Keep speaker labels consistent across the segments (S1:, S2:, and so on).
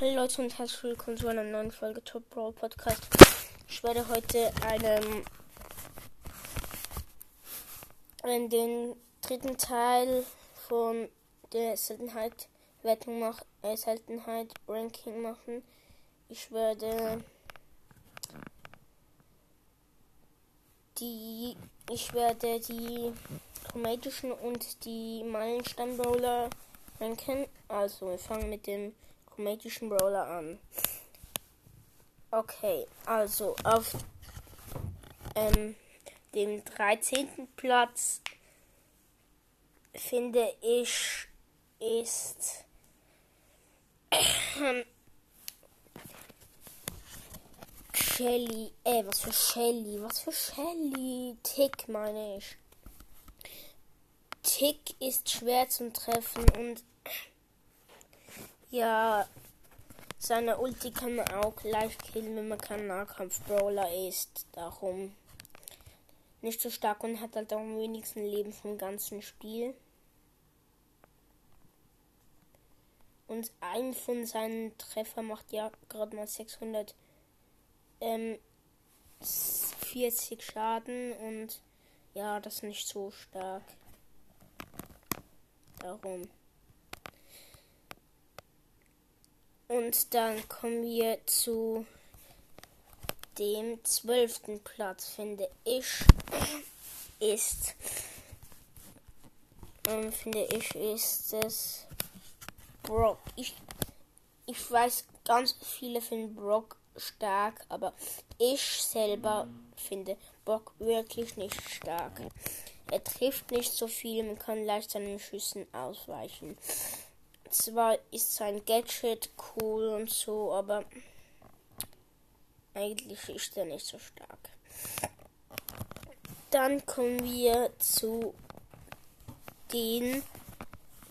S1: Hallo Leute und herzlich willkommen zu einer neuen Folge Top Brawl Podcast. Ich werde heute einen, in den dritten Teil von der Seltenheit Wertung machen, äh, Seltenheit Ranking machen. Ich werde die, ich werde die chromatischen und die Meilenstein Brawler ranken. Also wir fangen mit dem chromatischen Brawler an. Okay, also auf ähm, dem 13. Platz finde ich ist Shelly, äh, was für Shelly, was für Shelly, Tick meine ich. Tick ist schwer zum Treffen und ja, seine Ulti kann man auch leicht killen, wenn man kein Nahkampf-Brawler ist. Darum nicht so stark und hat halt auch am wenigsten Leben vom ganzen Spiel. Und ein von seinen Treffer macht ja gerade mal 640 ähm, Schaden und ja, das ist nicht so stark. Darum. Und dann kommen wir zu dem zwölften Platz, finde ich, ist, ähm, finde ich, ist es Brock. Ich, ich weiß, ganz viele finden Brock stark, aber ich selber finde Brock wirklich nicht stark. Er trifft nicht so viel, man kann leicht seinen Schüssen ausweichen zwar ist sein Gadget cool und so, aber eigentlich ist er nicht so stark. Dann kommen wir zu den,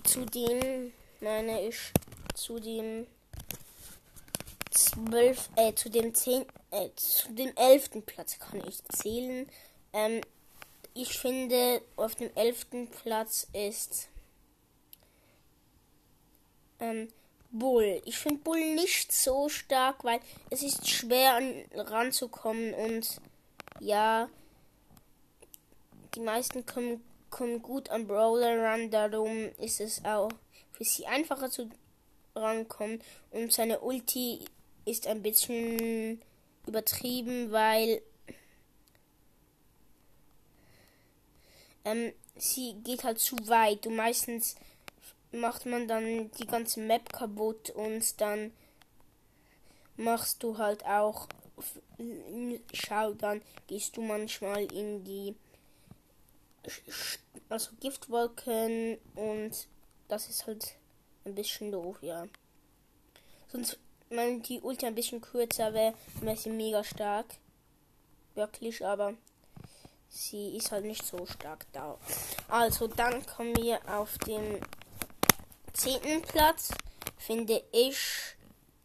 S1: zu dem, meine ich, zu dem zwölf, äh, zu dem zehn, äh, zu dem elften Platz kann ich zählen. Ähm, ich finde, auf dem elften Platz ist ähm, Bull. Ich finde Bull nicht so stark, weil es ist schwer an, ranzukommen und ja, die meisten kommen, kommen gut an Brawler ran, darum ist es auch für sie einfacher zu rankommen und seine Ulti ist ein bisschen übertrieben, weil ähm, sie geht halt zu weit. Du meistens macht man dann die ganze Map kaputt und dann machst du halt auch schau dann gehst du manchmal in die also Giftwolken und das ist halt ein bisschen doof, ja. Sonst wenn die Ulti ein bisschen kürzer wäre, wäre sie mega stark. Wirklich, aber sie ist halt nicht so stark da. Also dann kommen wir auf den zehnten Platz finde ich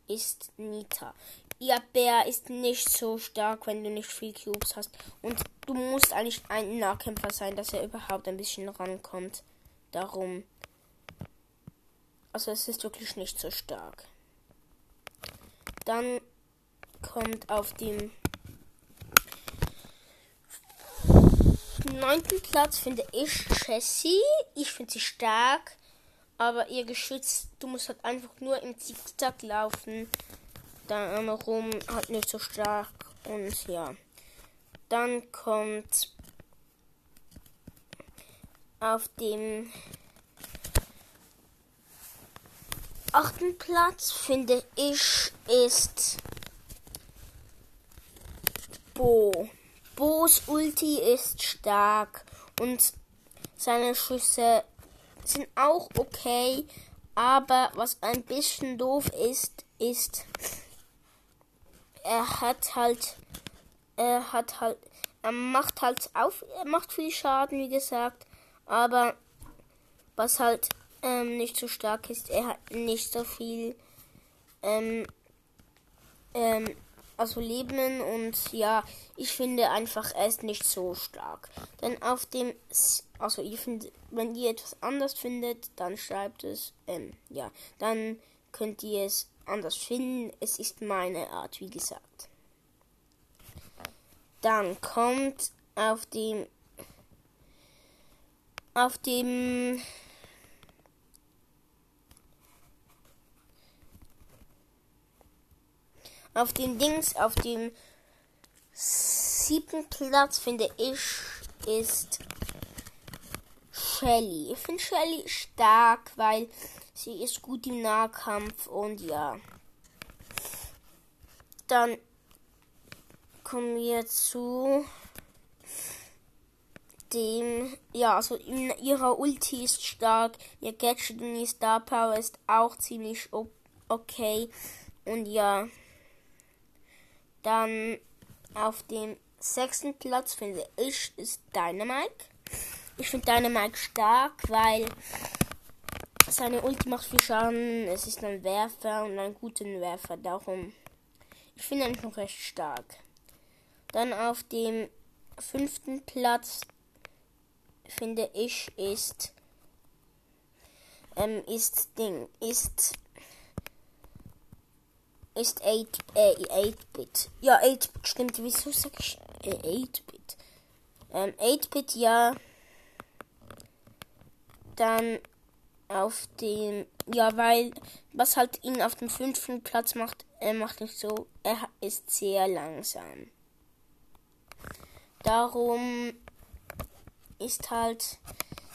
S1: ist Nita. Ihr Bär ist nicht so stark, wenn du nicht viel Cubes hast. Und du musst eigentlich ein Nahkämpfer sein, dass er überhaupt ein bisschen rankommt. Darum. Also es ist wirklich nicht so stark. Dann kommt auf dem neunten Platz finde ich Jessie. Ich finde sie stark aber ihr Geschütz, du musst halt einfach nur im Zickzack laufen. Dann rum halt nicht so stark und ja. Dann kommt auf dem achten Platz finde ich ist Bo. Bo's Ulti ist stark und seine Schüsse sind auch okay, aber was ein bisschen doof ist, ist, er hat halt, er hat halt, er macht halt auf, er macht viel Schaden, wie gesagt, aber was halt ähm, nicht so stark ist, er hat nicht so viel ähm, ähm, also Leben und ja, ich finde einfach, er ist nicht so stark. Denn auf dem, also ihr findet, wenn ihr etwas anders findet, dann schreibt es, ähm, ja, dann könnt ihr es anders finden. Es ist meine Art, wie gesagt. Dann kommt auf dem auf dem auf dem Dings, auf dem siebten Platz finde ich ist Shelly. Ich finde Shelly stark, weil sie ist gut im Nahkampf und ja. Dann kommen wir zu dem, ja, also in ihrer Ulti ist stark, ihr Gadget und ihr Star Power ist auch ziemlich okay. Und ja, dann auf dem sechsten Platz finde ich ist Dynamite. Ich finde Dynamite stark, weil seine Ulti macht viel Schaden. Es ist ein Werfer und ein guter Werfer. Darum, ich finde ihn noch recht stark. Dann auf dem fünften Platz finde ich ist ähm, ist Ding ist ist 8 äh, 8-Bit. Ja, 8-Bit stimmt. Wieso sag ich äh, 8-Bit? Ähm, 8-Bit, ja. Dann auf den, ja, weil, was halt ihn auf dem fünften Platz macht, er macht nicht so, er ist sehr langsam. Darum ist halt,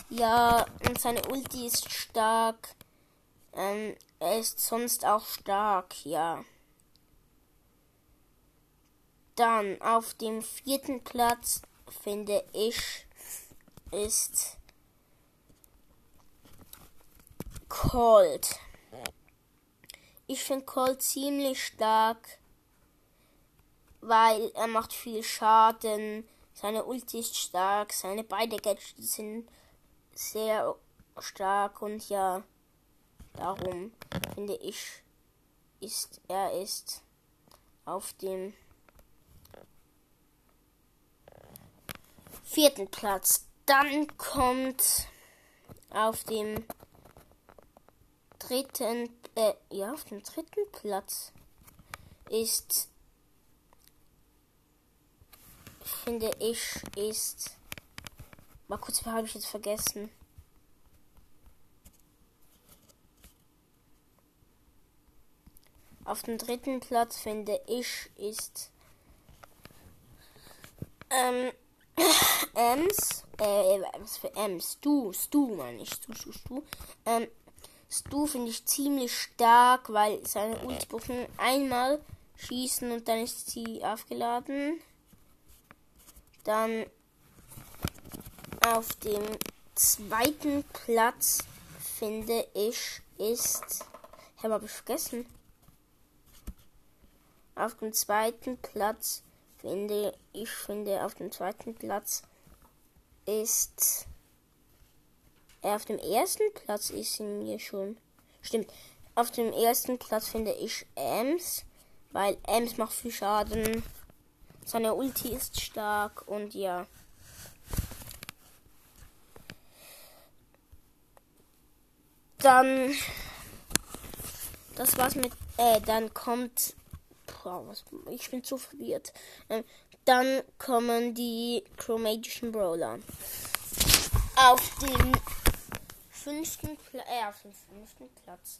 S1: ja, und seine Ulti ist stark. Ähm, er ist sonst auch stark, ja. Dann auf dem vierten Platz finde ich ist Colt. Ich finde Colt ziemlich stark, weil er macht viel Schaden. Seine Ulti ist stark, seine beide Gadgets sind sehr stark und ja, darum finde ich, ist er ist auf dem vierten Platz. Dann kommt auf dem dritten, äh, ja, auf dem dritten Platz ist, finde ich, ist, mal kurz, habe ich jetzt vergessen. Auf dem dritten Platz finde ich ist ähm, Ems, äh, was für Ems? Stu, Stu meine ich, Stu, Stu, Stu. Ähm, Stu finde ich ziemlich stark, weil seine Ultibuffen einmal schießen und dann ist sie aufgeladen. Dann auf dem zweiten Platz finde ich ist. Habe ich vergessen. Auf dem zweiten Platz finde ich finde auf dem zweiten Platz ist er auf dem ersten Platz ist in mir schon. Stimmt. Auf dem ersten Platz finde ich Ems, weil Ems macht viel Schaden. Seine Ulti ist stark und ja. Dann das war's mit äh, dann kommt was, ich bin zu verwirrt. Ähm, dann kommen die chromatischen Brawler. Auf dem fünften Platz, äh, auf dem fünften Platz.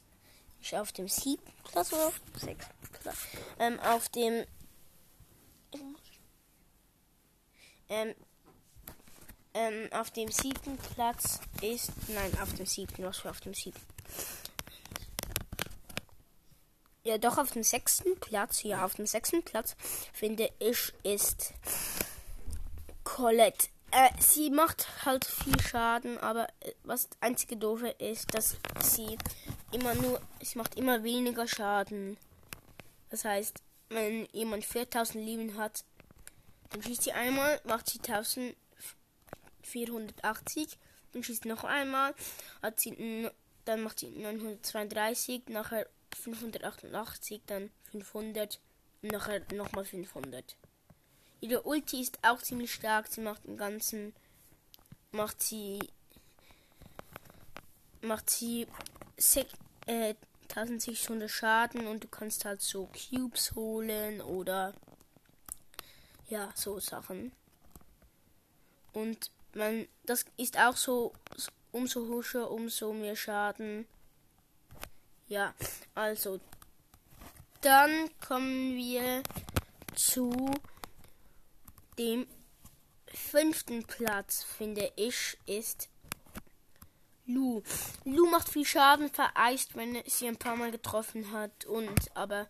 S1: Ich auf dem siebten Platz oder sechsten Platz? Ähm, auf dem ähm, ähm, auf dem siebten Platz ist, nein, auf dem siebten, was für auf dem siebten? Ja, doch auf dem sechsten Platz, ja, auf dem sechsten Platz finde ich ist Colette äh, sie macht halt viel Schaden, aber äh, was das einzige doofe ist, dass sie immer nur, sie macht immer weniger Schaden. Das heißt, wenn jemand 4000 Leben hat, dann schießt sie einmal, macht sie 1480, dann schießt noch einmal, hat sie, dann macht sie 932, nachher 588, dann 500 und nachher nochmal 500. Ihre Ulti ist auch ziemlich stark. Sie macht den ganzen. Macht sie. Macht sie. Äh, 1600 Schaden und du kannst halt so Cubes holen oder ja, so Sachen. Und man, das ist auch so, umso huscher, umso mehr Schaden. Ja, also dann kommen wir zu dem fünften Platz, finde ich, ist Lu. Lu macht viel Schaden, vereist, wenn er sie ein paar Mal getroffen hat. Und aber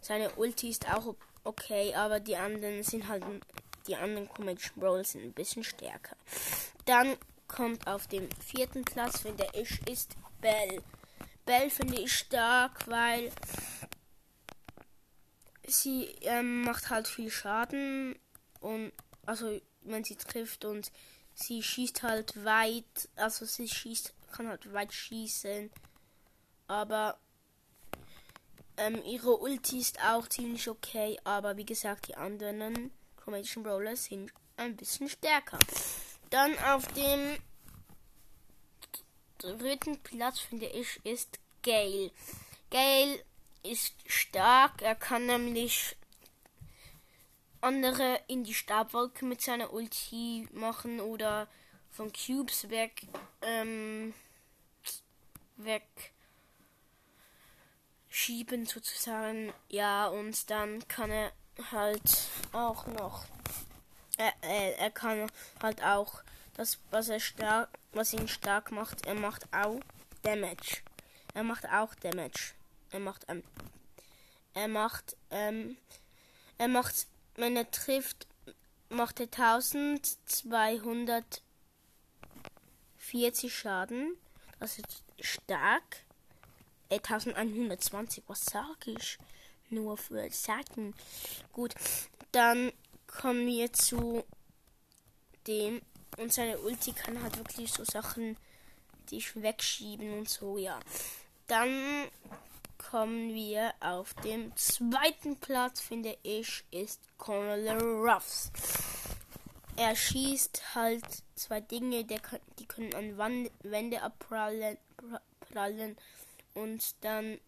S1: seine Ulti ist auch okay, aber die anderen sind halt die anderen Comedy Brawls sind ein bisschen stärker. Dann kommt auf dem vierten Platz, finde ich, ist Bell. Bell finde ich stark, weil sie ähm, macht halt viel Schaden und also wenn sie trifft und sie schießt halt weit, also sie schießt, kann halt weit schießen, aber ähm, ihre Ulti ist auch ziemlich okay, aber wie gesagt, die anderen Formation Brawler sind ein bisschen stärker. Dann auf dem dritten Platz finde ich ist Gale. Gale ist stark, er kann nämlich andere in die Stabwolke mit seiner Ulti machen oder von Cubes weg ähm, weg schieben sozusagen. Ja, und dann kann er halt auch noch er, er, er kann halt auch das was er stark was ihn stark macht, er macht auch Damage. Er macht auch Damage. Er macht ähm, er macht ähm, er macht wenn er trifft, macht er 1240 Schaden. Das ist stark. Äh, 1120, was sag ich? Nur für Sachen. Gut, dann kommen wir zu dem. Und seine Ulti kann halt wirklich so Sachen, die ich wegschieben und so, ja. Dann kommen wir auf dem zweiten Platz, finde ich, ist Colonel Ruffs. Er schießt halt zwei Dinge, der, die können an Wand, Wände abprallen prallen, und dann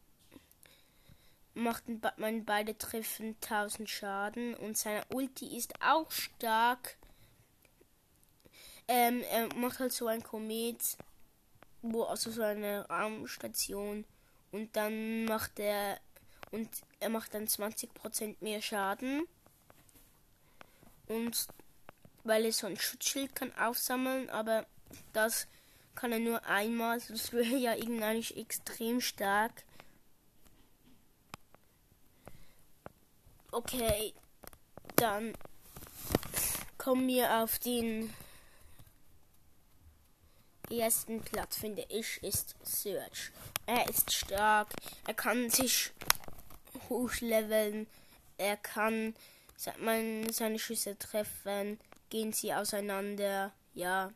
S1: macht man beide Treffen 1000 Schaden und seine Ulti ist auch stark. Ähm, er macht halt so ein Komet, wo also so eine Raumstation und dann macht er und er macht dann 20% mehr Schaden. Und weil er so ein Schutzschild kann aufsammeln, aber das kann er nur einmal. Das wäre ja irgendwie extrem stark. Okay, dann kommen wir auf den ersten Platz, finde ich, ist Search. Er ist stark. Er kann sich hochleveln. Er kann man seine Schüsse treffen. Gehen sie auseinander. Ja.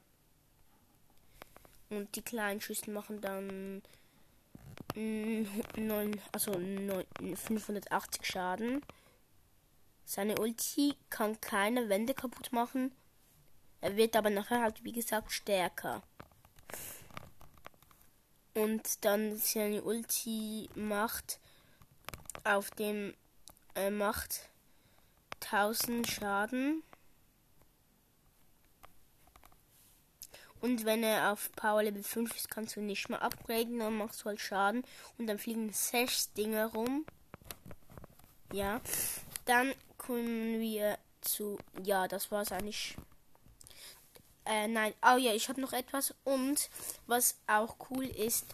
S1: Und die kleinen Schüsse machen dann 9, also 9, 580 Schaden. Seine Ulti kann keine Wände kaputt machen. Er wird aber nachher halt, wie gesagt, stärker. Und dann seine Ulti macht auf dem äh, macht 1000 Schaden. Und wenn er auf Power Level 5 ist, kannst du nicht mehr upgraden, dann machst du halt Schaden. Und dann fliegen 6 Dinge rum. Ja. Dann kommen wir zu. Ja, das war's eigentlich äh, nein. Oh ja, ich habe noch etwas. Und was auch cool ist,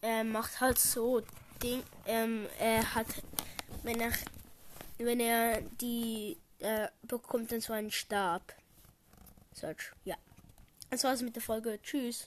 S1: er macht halt so Ding. Ähm, er hat, wenn er, wenn er die äh, bekommt, dann so einen Stab. Search. Ja. Das war's mit der Folge. Tschüss.